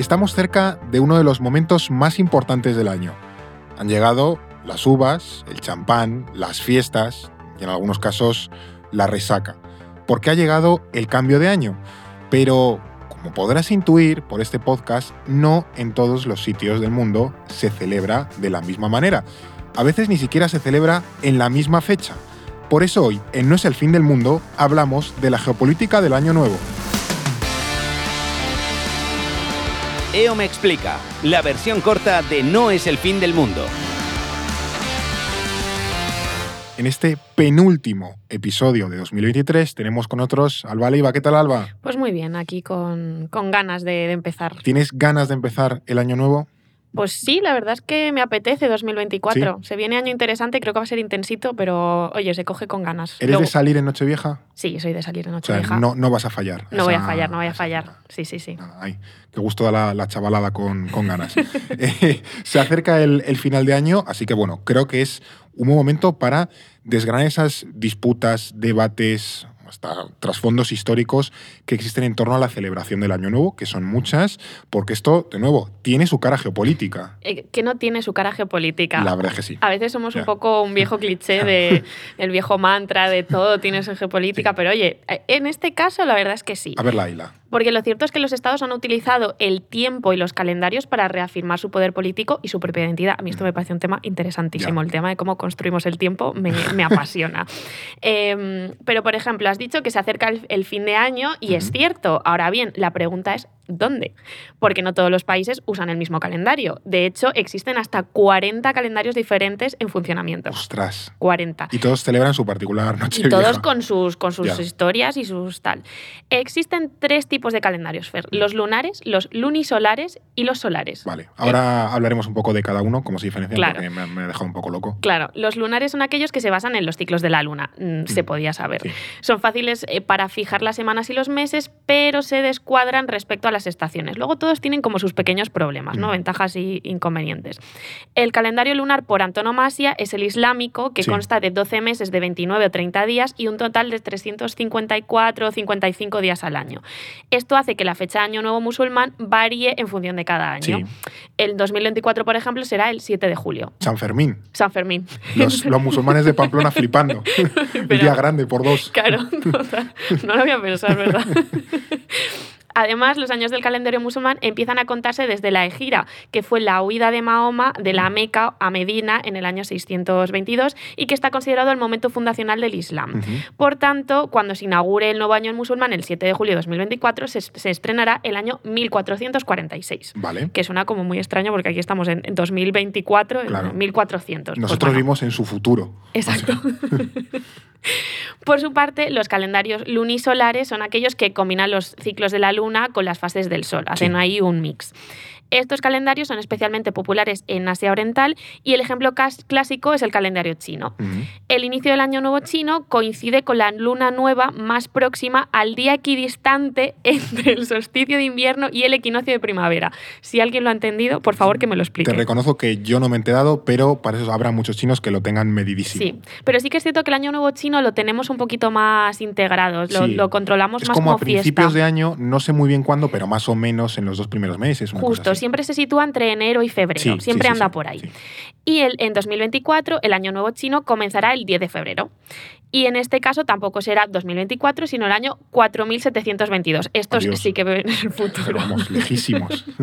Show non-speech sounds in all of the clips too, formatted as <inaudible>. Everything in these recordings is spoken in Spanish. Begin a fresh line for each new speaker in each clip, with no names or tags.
Estamos cerca de uno de los momentos más importantes del año. Han llegado las uvas, el champán, las fiestas y en algunos casos la resaca. Porque ha llegado el cambio de año. Pero, como podrás intuir por este podcast, no en todos los sitios del mundo se celebra de la misma manera. A veces ni siquiera se celebra en la misma fecha. Por eso hoy, en No es el fin del mundo, hablamos de la geopolítica del año nuevo.
EO me explica, la versión corta de No es el fin del mundo.
En este penúltimo episodio de 2023 tenemos con otros Alba Leiva. ¿Qué tal, Alba?
Pues muy bien, aquí con, con ganas de, de empezar.
¿Tienes ganas de empezar el año nuevo?
Pues sí, la verdad es que me apetece 2024. Se viene año interesante, creo que va a ser intensito, pero oye, se coge con ganas.
¿Eres
Luego-
de salir en Nochevieja?
Sí, soy de salir en
O sea,
Nochevieja.
no, no vas a fallar.
No voy a fallar, no voy a fallar. Sí, sí, sí.
Nada, ay, qué gusto da la, la chavalada con, con ganas. <laughs> Eh, se acerca el, el final de año, así que bueno, creo que es un buen momento para desgranar esas disputas, debates, hasta trasfondos históricos que existen en torno a la celebración del Año Nuevo, que son muchas, porque esto, de nuevo, tiene su cara geopolítica.
Eh, que no tiene su cara geopolítica.
La verdad es que sí.
A veces somos un poco un viejo <laughs> cliché de el viejo mantra de todo tiene su <laughs> geopolítica,
Sí.
pero oye, eh, en este caso la verdad es que sí.
A ver, Laila.
Porque lo cierto es que los estados han utilizado el tiempo y los calendarios para reafirmar su poder político y su propia identidad. A mí esto me parece un tema interesantísimo.
Ya.
El tema de cómo construimos el tiempo me, me apasiona. <laughs> Em, pero, por ejemplo, has dicho que se acerca el, el fin de año y es cierto. Ahora bien, la pregunta es ¿dónde? Porque no todos los países usan el mismo calendario. De hecho, existen hasta 40 calendarios diferentes en funcionamiento.
Ostras.
40.
Y todos celebran su particular noche
Y todos con sus, con sus
Ya.
historias y sus tal. Existen tres tipos de calendarios, Fer. Los lunares, los lunisolares y los solares.
Vale, ahora hablaremos un poco de cada uno, cómo se diferencian,
Claro.
porque me, me he dejado un poco loco.
Claro, los lunares son aquellos que se basan en los ciclos de la luna, mm, se
Mm,
podía saber.
sí.
Son fáciles eh, para fijar las semanas y los meses, pero se descuadran respecto a las estaciones. Luego todos tienen como sus pequeños problemas, ¿no?
Mm.
Ventajas y inconvenientes. El calendario lunar por antonomasia es el islámico, que
Sí.
consta de 12 meses de 29 o 30 días y un total de 354 o 55 días al año. Esto hace que la fecha de Año Nuevo musulmán varíe en función de cada año.
Sí.
El 2024, por ejemplo, será el 7 de julio.
San Fermín.
San Fermín.
Los, los musulmanes de Pamplona <laughs> flipando. El
Pero-
día grande por dos.
Claro, total. <laughs> no lo había pensado, ¿verdad? <laughs> Además, los años del calendario musulmán empiezan a contarse desde la Egira, que fue la huida de Mahoma de la Meca a Medina en el año 622 y que está considerado el momento fundacional del Islam. Por tanto, cuando se inaugure el nuevo año musulmán el 7 de julio de 2024, se, se estrenará el año 1446.
Vale.
Que suena como muy extraño porque aquí estamos en 2024, en
Claro.
1400. Pues
Nosotros
bueno.
vivimos en su futuro.
Exacto. <laughs> Por su parte, los calendarios lunisolares son aquellos que combinan los ciclos de la luna con las fases del sol, hacen
Sí.
ahí un mix. Estos calendarios son especialmente populares en Asia Oriental y el ejemplo clásico es el calendario chino. El inicio del año nuevo chino coincide con la luna nueva más próxima al día equidistante <laughs> entre el solsticio de invierno y el equinoccio de primavera. Si alguien lo ha entendido, por favor que me lo explique.
Te reconozco que yo no me he enterado, pero para eso habrá muchos chinos que lo tengan medidísimo.
Sí, pero sí que es cierto que el año nuevo chino lo tenemos un poquito más integrados, lo,
Sí.
lo controlamos
Es
más
como
como,
a principios
fiesta.
de año, no sé muy bien cuándo, pero más o menos en los dos primeros meses. una cosa
Justo,
así.
Siempre se sitúa entre enero y febrero,
Sí,
siempre
sí,
anda por ahí. Y el, en 2024, el año nuevo chino comenzará el 10 de febrero. Y en este caso tampoco será 2024, sino el año 4722. Estos
Adiós.
sí que ven en el futuro.
Pero vamos, lejísimos. <laughs>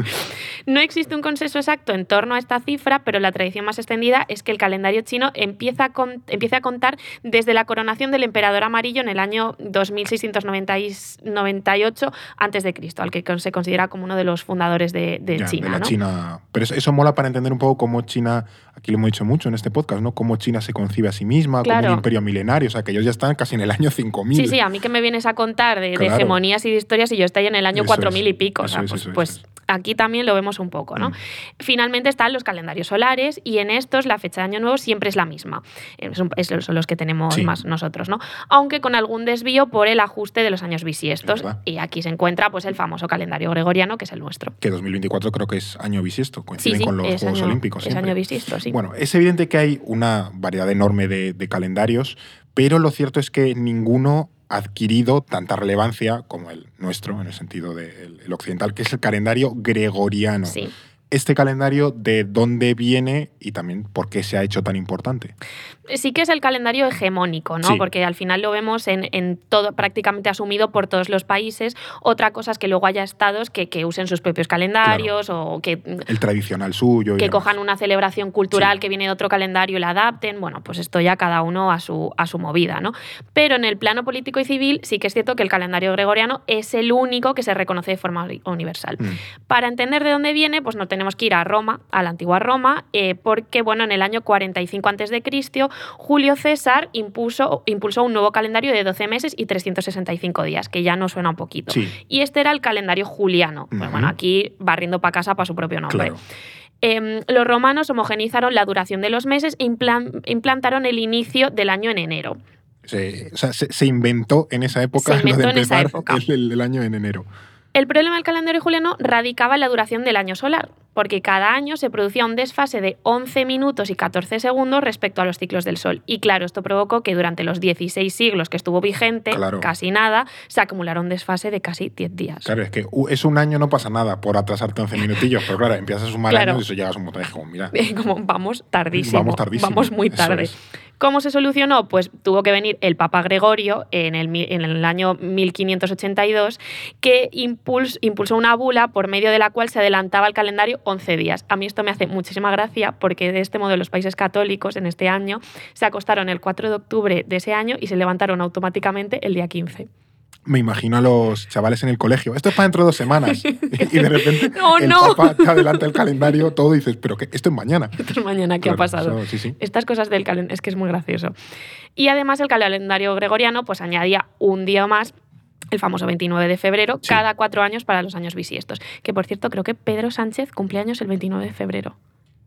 No existe un consenso exacto en torno a esta cifra, pero la tradición más extendida es que el calendario chino empieza a, con- empieza a contar desde la coronación del emperador amarillo en el año 2698 a.C., al que se considera como uno de los fundadores de, de
Ya,
China.
de la
¿no?
China. Pero eso, eso mola para entender un poco cómo China, aquí lo hemos dicho mucho en este podcast, ¿no? Cómo China se concibe a sí misma, como
Claro.
un imperio milenario. O sea, que ellos ya están casi en el año 5000.
Sí, sí, a mí que me vienes a contar de, hegemonías y de historias y yo estoy en el año
Eso
4000 y pico. o
eso
sea,
es,
pues,
eso
pues aquí también lo vemos un poco, ¿no?
Mm.
Finalmente están los calendarios solares y en estos la fecha de Año Nuevo siempre es la misma. Es un- es- son los que tenemos
Sí.
más nosotros, ¿no? Aunque con algún desvío por el ajuste de los años bisiestos. Y aquí se encuentra pues el famoso calendario gregoriano, que es el nuestro.
Que 2024 creo que es año bisiesto, coinciden
sí,
con los Juegos
año,
Olímpicos.
es año bisiesto, sí.
Bueno, es evidente que hay una variedad enorme de, de calendarios, pero lo cierto es que ninguno adquirido tanta relevancia como el nuestro, en el sentido del el occidental, que es el calendario gregoriano.
Sí.
Este calendario, ¿de dónde viene y también por qué se ha hecho tan importante?
sí que es el calendario hegemónico, ¿no?
Sí.
Porque al final lo vemos en, en todo prácticamente asumido por todos los países. Otra cosa es que luego haya estados que, que usen sus propios calendarios o que,
El tradicional suyo. y
que
demás.
cojan una celebración cultural
Sí.
que viene de otro calendario y la adapten. Bueno, pues esto ya cada uno a su, a su movida, ¿no? Pero en el plano político y civil sí que es cierto que el calendario gregoriano es el único que se reconoce de forma uni- universal.
Mm.
Para entender de dónde viene, pues no tenemos que ir a Roma, a la antigua Roma, eh, porque bueno, en el año 45 a.C., Julio César impuso, impulsó un nuevo calendario de 12 meses y 365 días, que ya nos suena un poquito.
Sí.
Y este era el calendario juliano. Pues
Ujú.
bueno, aquí barriendo para casa para su propio nombre.
Claro.
Em, los romanos homogenizaron la duración de los meses e implan- implantaron el inicio del año en enero.
Se, o sea, se, se inventó en esa época lo de empezar
época.
El, el- el año en enero.
El problema del calendario juliano radicaba en la duración del año solar, porque cada año se producía un desfase de 11 minutos y 14 segundos respecto a los ciclos del Sol. Y claro, esto provocó que durante los 16 siglos que estuvo vigente,
Claro.
casi nada, se acumulara un desfase de casi 10 días.
Claro, es que u- es un año, no pasa nada por atrasarte 11 minutillos, pero claro, empiezas a sumar
Claro.
años y eso llegas a un montón de como, mira, <laughs>
Como vamos tardísimo.
Vamos tardísimo,
Vamos muy tarde.
es.
¿Cómo se solucionó? Pues tuvo que venir el Papa Gregorio en el, en el año 1582, que impuls- impulsó una bula por medio de la cual se adelantaba el calendario 11 días. A mí esto me hace muchísima gracia porque de este modo los países católicos en este año se acostaron el 4 de octubre de ese año y se levantaron automáticamente el día 15.
me imagino a los chavales en el colegio. Esto es para dentro de dos semanas. <laughs> y de repente <laughs>
No,
el
no.
papá te adelanta el calendario, todo y dices, pero que esto es mañana. <laughs>
Esto es mañana, ¿qué ha pasado?
eso, sí, sí.
Estas cosas del calendario, es que es muy gracioso. Y además el calendario gregoriano pues añadía un día más, el famoso 29 de febrero,
Sí.
cada cuatro años para los años bisiestos. Que por cierto, creo que Pedro Sánchez cumple años el 29 de febrero.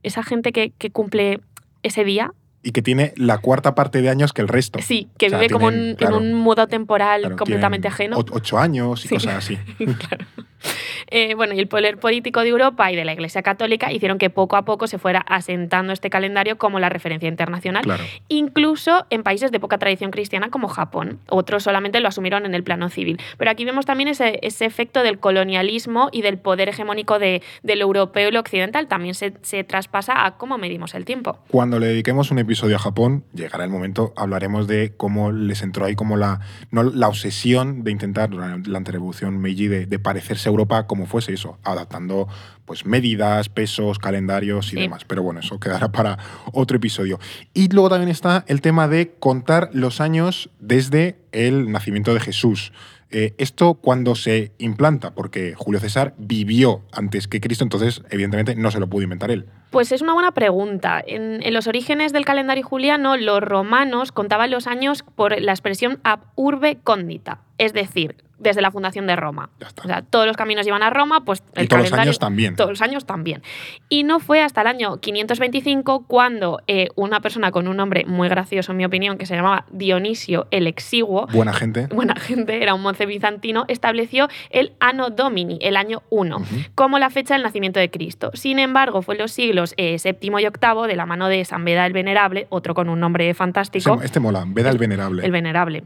Esa gente que, que cumple ese día,
Y que tiene la cuarta parte de años que el resto.
sí, que
O sea,
vive como en,
claro,
en un modo temporal
Claro,
completamente ajeno.
Ocho años y
Sí.
cosas así. <laughs>
Claro. Eh, bueno, y el poder político de Europa y de la Iglesia Católica hicieron que poco a poco se fuera asentando este calendario como la referencia internacional.
Claro.
incluso en países de poca tradición cristiana como Japón. Otros solamente lo asumieron en el plano civil. Pero aquí vemos también ese, ese efecto del colonialismo y del poder hegemónico de, del europeo y lo occidental. También se, se traspasa a cómo medimos el tiempo.
Cuando le dediquemos un episodio a Japón, llegará el momento, hablaremos de cómo les entró ahí como la, no, la obsesión de intentar, durante la antirevolución Meiji, de, de parecerse a Europa como fuese eso, adaptando pues medidas, pesos, calendarios y
Sí.
demás. Pero bueno, eso quedará <laughs> para otro episodio. Y luego también está el tema de contar los años desde el nacimiento de Jesús. Eh, esto cuando se implanta, porque Julio César vivió antes que Cristo, entonces evidentemente no se lo pudo inventar él.
Pues es una buena pregunta. En, en los orígenes del calendario juliano, los romanos contaban los años por la expresión ab urbe condita, es decir, desde la fundación de Roma. O sea, todos los caminos iban a Roma, pues el
y todos los
calendario
años también.
Todos los años también. Y no fue hasta el año 525 cuando eh, una persona con un nombre muy gracioso, en mi opinión, que se llamaba Dionisio el Exiguo,
Buena gente.
buena gente, era un monje bizantino, estableció el Anno Domini, el año 1,
Ujú.
como la fecha del nacimiento de Cristo. Sin embargo, fue en los siglos eh, séptimo y octavo, de la mano de San Beda el Venerable, otro con un nombre fantástico,
Este, mola, Veda el Venerable.
el Venerable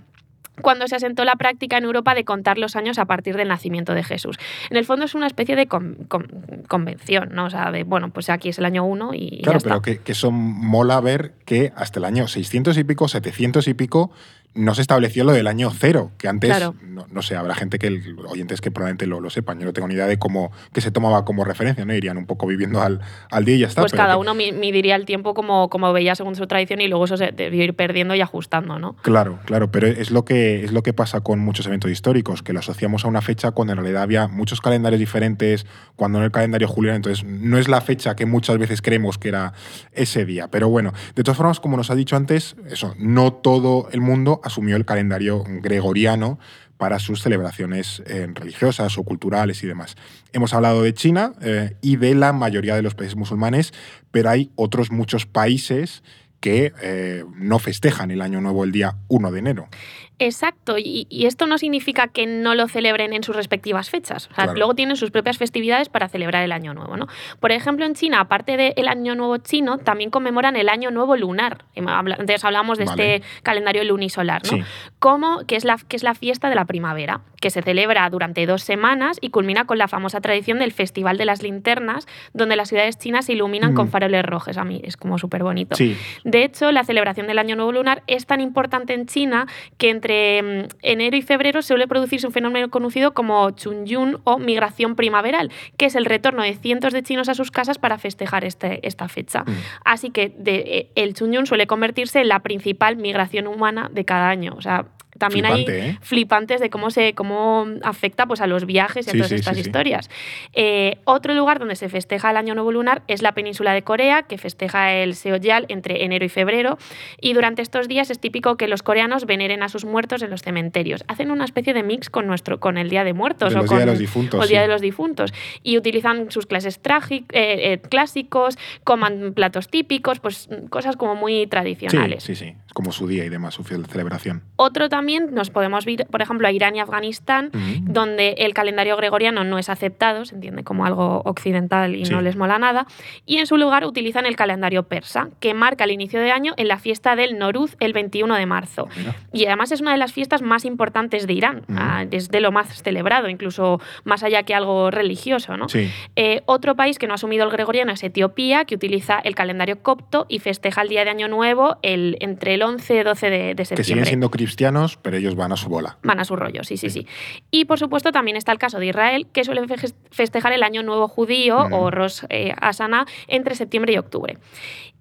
cuando se asentó la práctica en Europa de contar los años a partir del nacimiento de Jesús. En el fondo es una especie de con- con- convención, ¿no? O sea, de, bueno, pues aquí es el año 1 y
claro,
ya
pero que, que eso mola ver que hasta el año 600 y pico, 700 y pico, no se estableció lo del año cero, que antes,
Claro.
no, no sé, habrá gente que, el- oyentes que probablemente lo, lo sepan, yo no tengo ni idea de cómo, que se tomaba como referencia, ¿no? Irían un poco viviendo al, al día y ya está.
Pues
pero
cada
que-
uno mi- midiría el tiempo como, como veía según su tradición y luego eso se debió ir perdiendo y ajustando, ¿no?
Claro, claro, pero es lo que es lo que pasa con muchos eventos históricos, que lo asociamos a una fecha cuando en realidad había muchos calendarios diferentes, cuando en el calendario juliano, entonces no es la fecha que muchas veces creemos que era ese día. Pero bueno, de todas formas, como nos ha dicho antes, eso, no todo el mundo asumió el calendario gregoriano para sus celebraciones eh, religiosas o culturales y demás. Hemos hablado de China eh, y de la mayoría de los países musulmanes, pero hay otros muchos países que eh, no festejan el año nuevo el día 1 de enero.
Exacto, y, y esto no significa que no lo celebren en sus respectivas fechas. O sea,
Claro.
luego tienen sus propias festividades para celebrar el Año Nuevo. ¿no? Por ejemplo, en China, aparte del Año Nuevo chino, también conmemoran el Año Nuevo lunar. Em, habla- Antes hablamos de
Vale.
este calendario lunisolar, ¿no?
Sí.
como que es, la, que es la fiesta de la primavera, que se celebra durante dos semanas y culmina con la famosa tradición del Festival de las Linternas, donde las ciudades chinas se iluminan
Mm.
con faroles rojos. A mí es como súper bonito.
Sí,
De hecho, la celebración del Año Nuevo Lunar es tan importante en China que entre mm, enero y febrero suele producirse un fenómeno conocido como Chunyun o migración primaveral, que es el retorno de cientos de chinos a sus casas para festejar este- esta fecha.
Mm.
Así que de- eh, el Chunyun suele convertirse en la principal migración humana de cada año. O sea, también hay
¿eh?
flipantes de cómo se cómo afecta pues, a los viajes y a todas
sí,
estas
sí,
historias. Eh, otro lugar donde se festeja el Año Nuevo Lunar es la península de Corea, que festeja el Seoyal entre enero y febrero. Y durante estos días es típico que los coreanos veneren a sus muertos en los cementerios. Hacen una especie de mix con, nuestro, con el Día de Muertos
De
o con
de los Difuntos,
o el Día de los Difuntos. Y utilizan sus clases trági- eh, clásicos, coman platos típicos, pues cosas como muy tradicionales.
sí, sí. Es como su día y demás, su celebración.
Otro también nos podemos ir, por ejemplo, a Irán y Afganistán, donde el calendario gregoriano no es aceptado, se entiende como algo occidental y
Sí.
no les mola nada, y en su lugar utilizan el calendario persa, que marca el inicio de año en la fiesta del Noruz el 21 de marzo.
Mira.
Y además es una de las fiestas más importantes de Irán, ah, es de lo más celebrado, incluso más allá que algo religioso. ¿no?
Sí.
Eh, otro país que no ha asumido el gregoriano es Etiopía, que utiliza el calendario copto y festeja el día de Año Nuevo el, entre el 11 y 12 de, de
Que siguen
septiembre.
siendo cristianos, pero ellos van a su bola.
Van a su rollo, sí, sí,
Sí.
sí. Y por supuesto también está el caso de Israel, que suele fe- festejar el Año Nuevo Judío
Mm.
o Rosh eh, Hashanah entre septiembre y octubre.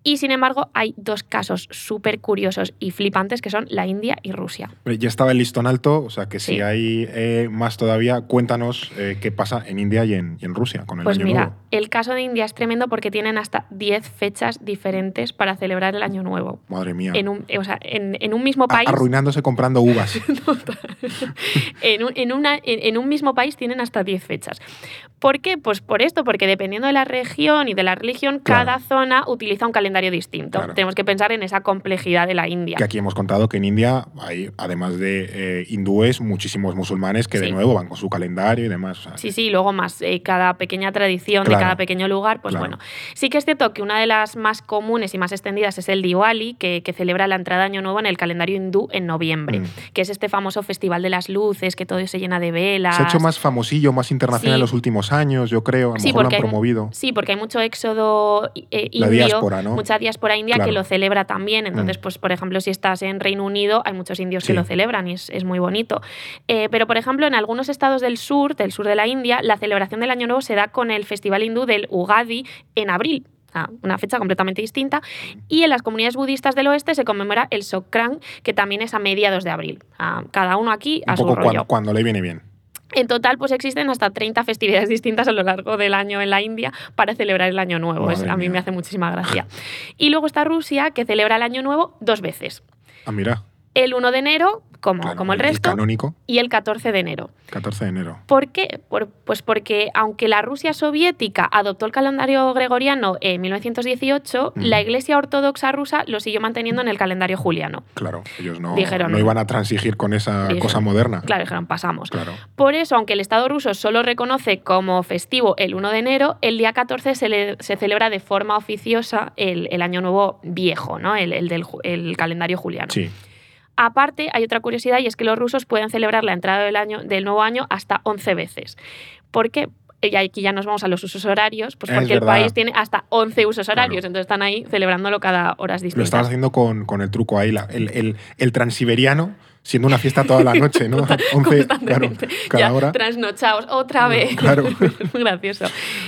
Y sin embargo, hay dos casos súper curiosos y flipantes que son la India y Rusia.
Eh, Ya estaba el listón alto, o sea que si hay eh, más todavía, cuéntanos eh, qué pasa en India y en, y en Rusia con el
Pues
Año
mira,
Nuevo.
el caso de India es tremendo porque tienen hasta 10 fechas diferentes para celebrar el Año Nuevo.
Madre mía.
En un, o sea, en, en un mismo
A-
país.
Arruinándose comprando uvas. <laughs>
en, un, en una- en- en un mismo país tienen hasta 10 fechas. ¿Por qué? Pues por esto, porque dependiendo de la región y de la religión,
Claro.
cada zona utiliza un calendario distinto.
Claro.
Tenemos que pensar en esa complejidad de la India.
que aquí hemos contado que en India hay, además de eh, hindúes, muchísimos musulmanes que de nuevo van con su calendario y demás. o sea,
Sí, sí, luego más eh, cada pequeña tradición
Claro.
de cada pequeño lugar, pues
Claro.
bueno. Sí que es cierto que una de las más comunes y más extendidas es el Diwali, que, que celebra la entrada de Año Nuevo en el calendario hindú en noviembre,
Mm.
que es este famoso festival de las luces, que todo se llena de velas.
Se ha hecho más famosillo, más internacional
Sí.
en los últimos años, yo creo. A lo
Sí,
mejor lo han
hay-
promovido.
Sí, porque hay mucho éxodo eh,
La
indio,
diáspora, ¿no?
Mucha diáspora india
Claro.
que lo celebra también. Entonces,
Mm.
pues, por ejemplo, si estás en Reino Unido, hay muchos indios
Sí.
que lo celebran y es, es muy bonito. Eh, pero, por ejemplo, en algunos estados del sur, del sur de la India, la celebración del Año Nuevo se da con el festival hindú del Ugadi en abril. Una fecha completamente distinta. Y en las comunidades budistas del oeste se conmemora el Sokran, que también es a mediados de abril. Ah, cada uno aquí a
Un
su
poco
rollo.
cuando, cuando le viene bien.
En total, pues existen hasta 30 festividades distintas a lo largo del año en la India para celebrar el Año Nuevo. Es- a mí me hace muchísima gracia. <laughs> Y luego está Rusia, que celebra el Año Nuevo dos veces.
Ah, mira.
El 1 de enero, como,
claro,
como el resto,
canónico,
y el 14 de enero.
14 de enero.
¿Por qué? Por- pues porque aunque la Rusia soviética adoptó el calendario gregoriano en 1918,
Mm.
la Iglesia Ortodoxa rusa lo siguió manteniendo en el calendario juliano.
Claro, ellos no,
Dijeron-
no iban a transigir con esa
Dijeron-
cosa moderna.
Claro, dijeron, pasamos.
Claro.
Por eso, aunque el Estado ruso solo reconoce como festivo el 1 de enero, el día 14 se, le- se celebra de forma oficiosa el, el Año Nuevo viejo, ¿no? el, el del el calendario juliano.
Sí.
Aparte, hay otra curiosidad y es que los rusos pueden celebrar la entrada del, año, del nuevo año hasta 11 veces. ¿Por qué? Y aquí ya nos vamos a los usos horarios, pues
Es
porque el país tiene hasta 11 usos horarios,
Claro.
entonces están ahí celebrándolo cada horas
Lo
distintas.
estabas haciendo con, con el truco ahí, la- el, el, el transiberiano, siendo una fiesta toda la noche, ¿no? <laughs> 11, claro,
constantemente.
cada
ya
hora.
trasnochados otra vez.
Claro. <laughs>
Muy gracioso.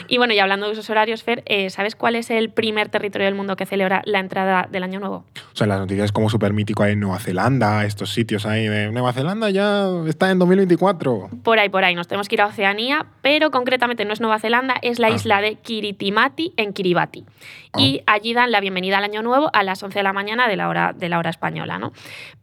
Y bueno, y hablando de usos horarios, Fer, eh, ¿sabes cuál es el primer territorio del mundo que celebra la entrada del Año Nuevo?
O sea, las noticias como súper mítico ahí en Nueva Zelanda, estos sitios ahí de Nueva Zelanda ya está en 2024.
Por ahí, por ahí, nos tenemos que ir a Oceanía, pero concretamente no es Nueva Zelanda, es la
Ah.
isla de Kiritimati en Kiribati.
Ah.
Y allí dan la bienvenida al Año Nuevo a las 11 de la mañana de la hora, de la hora española. ¿no?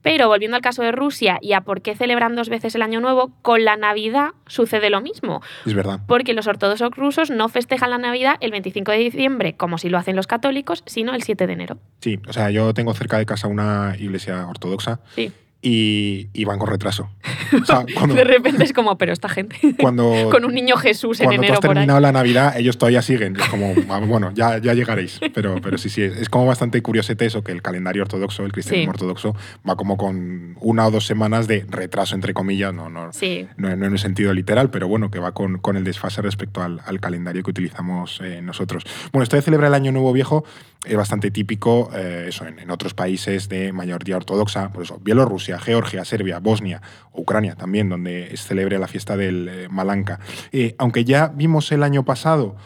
Pero volviendo al caso de Rusia y a por qué celebran dos veces el Año Nuevo, con la Navidad sucede lo mismo.
Es verdad.
Porque los ortodoxos rusos no festejan la Navidad el 25 de diciembre, como si lo hacen los católicos, sino el 7 de enero.
Sí, o sea, yo tengo cerca de casa una iglesia ortodoxa
Sí.
Y, van con retraso. <laughs>
de repente es como, pero esta gente. <laughs>
Cuando,
con un niño Jesús en enero.
Cuando has terminado la Navidad, ellos todavía siguen. Es como, ah, bueno, ya, ya llegaréis. Pero, pero sí, sí, es, como bastante curiosete eso, que el calendario ortodoxo, el cristianismo ortodoxo, va como con una o dos semanas de retraso, entre comillas, no, no, no, en un sentido literal, pero bueno, que va con, con el desfase respecto al, al calendario que utilizamos eh, nosotros. Bueno, esto de celebrar el Año Nuevo Viejo es bastante típico eh, eso, en, otros países de mayoría ortodoxa, por eso, Bielorrusia, Georgia, Serbia, Bosnia, Ucrania también, donde se celebra la fiesta del eh, Malanka. Eh, aunque ya vimos el año pasado,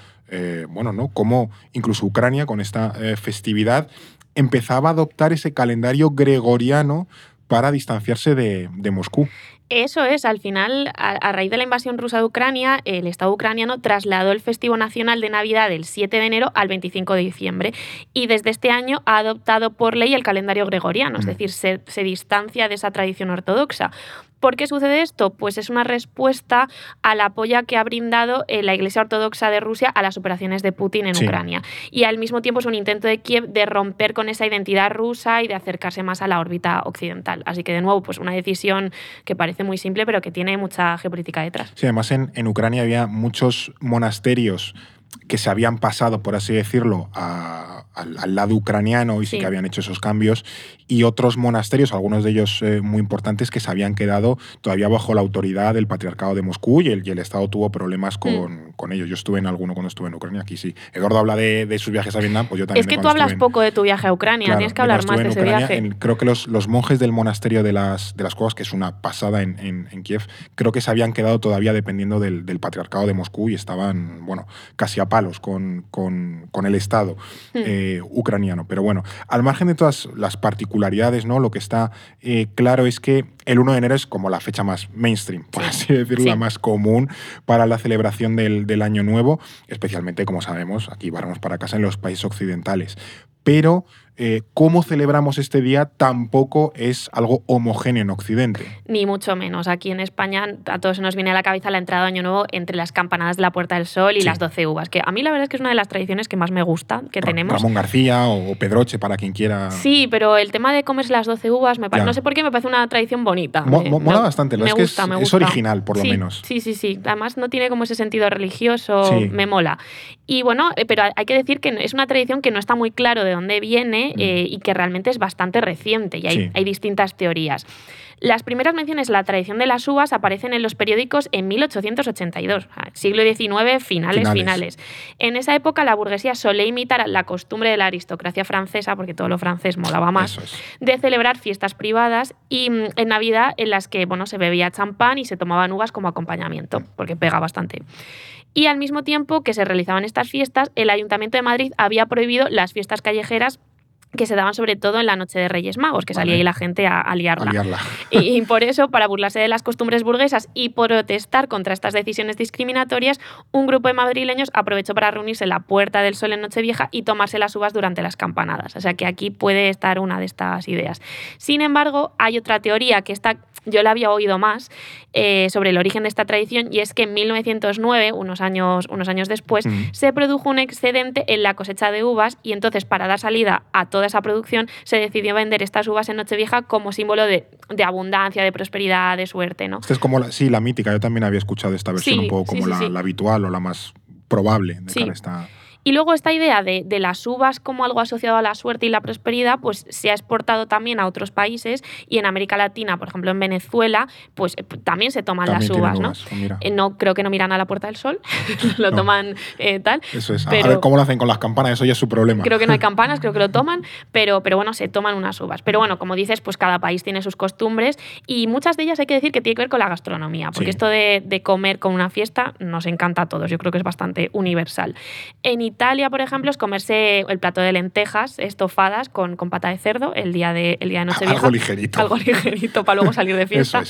bueno, ¿no? Cómo incluso Ucrania con esta festividad empezaba a adoptar ese calendario gregoriano para distanciarse de, de Moscú.
Eso es, al final, a, raíz de la invasión rusa de Ucrania, el Estado ucraniano trasladó el festivo nacional de Navidad del 7 de enero al 25 de diciembre y desde este año ha adoptado por ley el calendario gregoriano, es decir, se, se distancia de esa tradición ortodoxa. ¿Por qué sucede esto? Pues es una respuesta al apoyo que ha brindado eh, la Iglesia Ortodoxa de Rusia a las operaciones de Putin en Ucrania. Y al mismo tiempo es un intento de Kiev de romper con esa identidad rusa y de acercarse más a la órbita occidental. Así que, de nuevo, pues una decisión que parece muy simple, pero que tiene mucha geopolítica detrás.
Sí, además en, en Ucrania había muchos monasterios que se habían pasado, por así decirlo, al, lado ucraniano y sí. que habían hecho esos cambios, y otros monasterios, algunos de ellos eh, muy importantes, que se habían quedado todavía bajo la autoridad del patriarcado de Moscú y el, Estado tuvo problemas con, mm. con, ellos. Yo estuve en alguno cuando estuve en Ucrania, aquí sí. Eduardo habla de, sus viajes a Vietnam, pues yo también.
Es que tú hablas poco de tu viaje a Ucrania, tienes que hablar más de ese viaje.
creo que los, los, monjes del monasterio de las, de las Cuevas, que es una pasada en, en, Kiev, creo que se habían quedado todavía dependiendo del, del patriarcado de Moscú y estaban, bueno, casi a palos con, con, con el Estado mm. eh, ucraniano. Pero bueno, al margen de todas las particularidades, ¿no? Lo que está eh, claro es que el 1 de enero es como la fecha más mainstream, por así decirlo, la más común para la celebración del, del, Año Nuevo, especialmente, como sabemos, aquí vamos para casa en los países occidentales. Pero eh, cómo celebramos este día tampoco es algo homogéneo en Occidente.
Ni mucho menos. Aquí en España a todos se nos viene a la cabeza la entrada de Año Nuevo entre las campanadas de la Puerta del Sol y las 12 uvas, que a mí la verdad es que es una de las tradiciones que más me gusta que tenemos.
Ramón García o Pedroche, para quien quiera.
Sí, pero el tema de comerse las 12 uvas, me parece, no sé por qué, me parece una tradición bonita.
mola bastante, me gusta, es, me gusta. es original, por lo menos.
Sí, sí, sí. Además no tiene como ese sentido religioso, me mola. Y bueno, eh, pero hay que decir que es una tradición que no está muy claro de dónde viene mm. eh, y que realmente es bastante reciente y hay, hay distintas teorías. Las primeras menciones la tradición de las uvas aparecen en los periódicos en 1882, siglo XIX, finales, finales, En esa época la burguesía solía imitar la costumbre de la aristocracia francesa, porque todo lo francés molaba más, de celebrar fiestas privadas y mm, en Navidad en las que bueno, se bebía champán y se tomaban uvas como acompañamiento, porque pega bastante. Y al mismo tiempo que se realizaban estas fiestas, el Ayuntamiento de Madrid había prohibido las fiestas callejeras que se daban sobre todo en la noche de Reyes Magos, que salía ahí la gente a, liarla. Y, <laughs> por eso, para burlarse de las costumbres burguesas y protestar contra estas decisiones discriminatorias, un grupo de madrileños aprovechó para reunirse en la Puerta del Sol en Nochevieja y tomarse las uvas durante las campanadas. O sea que aquí puede estar una de estas ideas. Sin embargo, hay otra teoría que está yo la había oído más eh, sobre el origen de esta tradición y es que en 1909, unos años, unos años después, se produjo un excedente en la cosecha de uvas y entonces para dar salida a toda esa producción se decidió vender estas uvas en Nochevieja como símbolo de, abundancia, de prosperidad, de suerte. ¿no?
Esta es como, la, sí, la mítica, yo también había escuchado esta versión un poco como la, habitual o la más probable de esta
y luego esta idea de, las uvas como algo asociado a la suerte y la prosperidad, pues se ha exportado también a otros países y en América Latina, por ejemplo en Venezuela, pues eh, también se toman las uvas, ¿no? Pues eh, no creo que no miran a la Puerta del Sol, <laughs> lo toman eh, tal.
Eso es. a ver cómo lo hacen con las campanas, eso ya es su problema.
Creo que no hay <laughs> campanas, creo que lo toman, pero, pero bueno, se toman unas uvas. Pero bueno, como dices, pues cada país tiene sus costumbres y muchas de ellas hay que decir que tiene que ver con la gastronomía, porque esto de, de comer con una fiesta nos encanta a todos, yo creo que es bastante universal. En Italia, por ejemplo, es comerse el plato de lentejas estofadas con, con pata de cerdo el día de, el día de Nochevieja.
Algo ligerito.
Algo ligerito para luego salir de <laughs> fiesta.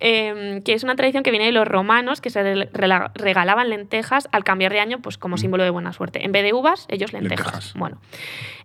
Em, que es una tradición que viene de los romanos que se regalaban lentejas al cambiar de año pues como mm. símbolo de buena suerte. En vez de uvas, ellos lentejas. Bueno.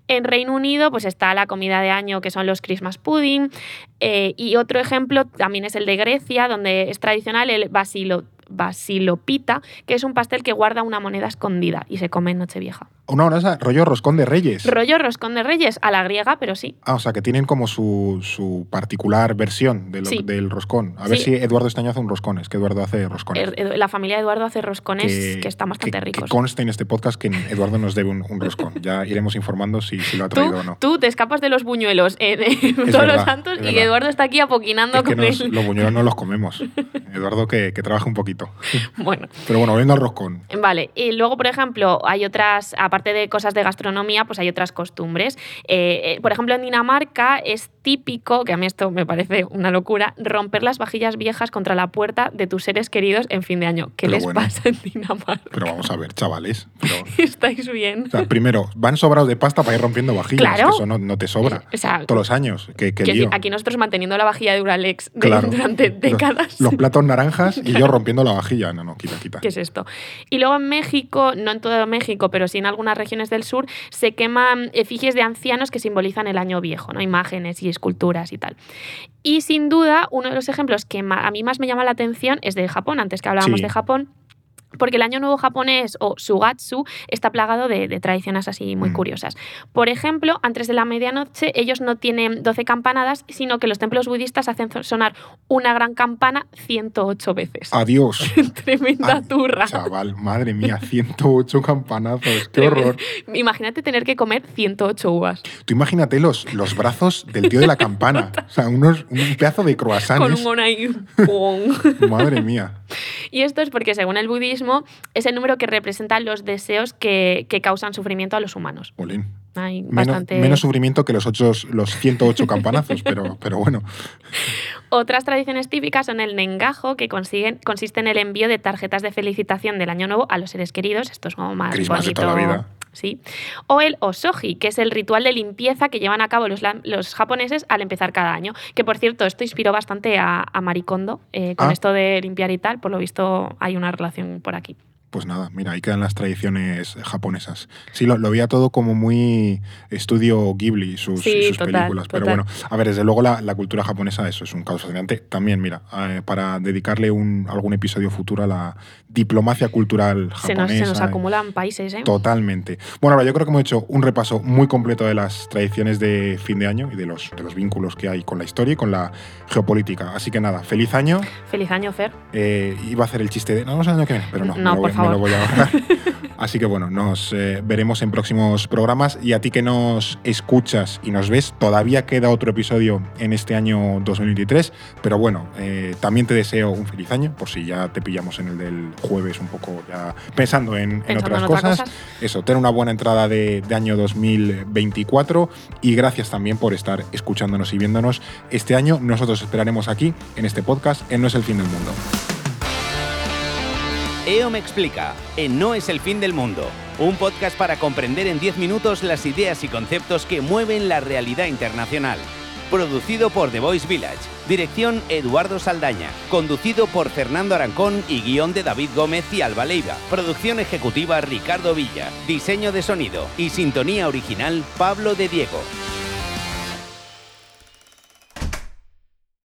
En Reino Unido pues está la comida de año que son los Christmas pudding eh, y otro ejemplo también es el de Grecia donde es tradicional el basilo basilopita, que es un pastel que guarda una moneda escondida y se come en Nochevieja.
Una brasa rollo roscón de reyes.
Rollo roscón de reyes, a la griega, pero sí.
Ah, o sea, que tienen como su, su particular versión de lo-
Sí.
del roscón. A ver si Eduardo Estaño hace un roscón. Es que Eduardo hace roscones.
Er- La familia de Eduardo hace roscones que, están bastante
que-
ricos.
Que conste en este podcast que Eduardo nos debe un, un roscón. Ya iremos informando si, si lo ha traído o no.
tú te escapas de los buñuelos en, en <laughs> todos
verdad,
los santos y. Eduardo está aquí apoquinando
Es que
con
nos-
él.
los buñuelos no los comemos. <laughs> Eduardo que, que trabaja un poquito.
Bueno,
Pero bueno, volviendo al roscón.
Vale, y luego, por ejemplo, hay otras, aparte de cosas de gastronomía, pues hay otras costumbres. Eh, eh, por ejemplo, en Dinamarca es típico, que a mí esto me parece una locura, romper las vajillas viejas contra la puerta de tus seres queridos en fin de año. ¿Qué
Pero
les
bueno.
pasa en Dinamarca?
Pero vamos a ver, chavales. Pero, <laughs>
¿Estáis bien?
o sea, primero, van sobrados de pasta para ir rompiendo vajillas.
Claro.
Que eso no, no te sobra.
O sea,
Todos los años. Que, que
quiero
lío.
aquí nosotros manteniendo la vajilla de Duralex de-
Claro.
durante
Los-
décadas.
Los, <laughs> platos naranjas y yo rompiendo la vajilla. No, no, quita, quita.
¿Qué es esto? Y luego en México, no en todo México, pero sí en algunas regiones del sur, se queman efigies de ancianos que simbolizan el año viejo, ¿no? Imágenes y esculturas y tal. Y sin duda, uno de los ejemplos que a mí más me llama la atención es de Japón, antes que hablábamos
Sí.
de Japón. Porque el Año Nuevo japonés o Sugatsu está plagado de, de tradiciones así muy
Mm.
curiosas. Por ejemplo, antes de la medianoche ellos no tienen 12 campanadas, sino que los templos budistas hacen sonar una gran campana 108 veces.
Adiós. <laughs>
Tremenda
Ay,
turra.
Chaval, madre mía, 108 campanazos. Qué horror.
Imagínate tener que comer 108 uvas
Tú imagínate los, los brazos del tío de la campana. <laughs> O sea, unos, un pedazo de
con
croissants.
un mon ahí. <laughs>
Madre mía.
Y esto es porque, según el budismo, es el número que representa los deseos que, que causan sufrimiento a los humanos. Hay
Menos,
bastante.
menos sufrimiento que los, ocho, los 108 campanazos, pero, <laughs> pero bueno.
Otras tradiciones típicas son el nengajo, que consiguen, consiste en el envío de tarjetas de felicitación del Año Nuevo a los seres queridos. Esto es como más
Christmas de
bonito.
toda la vida.
Sí. O el osoji, que es el ritual de limpieza que llevan a cabo los, los japoneses al empezar cada año. Que por cierto, esto inspiró bastante a, a Maricondo eh, con
Ah.
esto de limpiar y tal. Por lo visto, hay una relación por aquí.
Pues nada, mira, ahí quedan las tradiciones japonesas. Sí, lo, lo veía todo como muy estudio Ghibli, sus,
Sí,
sus
total,
películas. Pero
total.
bueno, a ver, desde luego la, la cultura japonesa, eso es un caos fascinante. También, mira, eh, para dedicarle un, algún episodio futuro a la diplomacia cultural
Se nos,
japonesa.
se nos acumulan países, ¿eh?
Totalmente. Bueno, ahora yo creo que hemos hecho un repaso muy completo de las tradiciones de fin de año y de los, de los vínculos que hay con la historia y con la geopolítica. Así que nada, feliz año.
Feliz año, Fer.
Eh, iba a hacer el chiste de no, vamos al año que viene, pero no,
No, por
me lo voy a. <laughs> Así que bueno, nos eh, veremos en próximos programas y a ti que nos escuchas y nos ves, todavía queda otro episodio en este año 2023, pero bueno, eh, también te deseo un feliz año, por si ya te pillamos en el del jueves un poco ya pensando en, otras
en
cosas. Eso, tener una buena entrada de, de año 2024 y gracias también por estar escuchándonos y viéndonos este año. Nosotros esperaremos aquí en este podcast en No es el fin del mundo.
EO me explica, en No es el fin del mundo, un podcast para comprender en 10 minutos las ideas y conceptos que mueven la realidad internacional. Producido por The Voice Village, dirección Eduardo Saldaña, conducido por Fernando Arancón y guion de David Gómez y Alba Leiva, producción ejecutiva Ricardo Villa, diseño de sonido y sintonía original Pablo de Diego.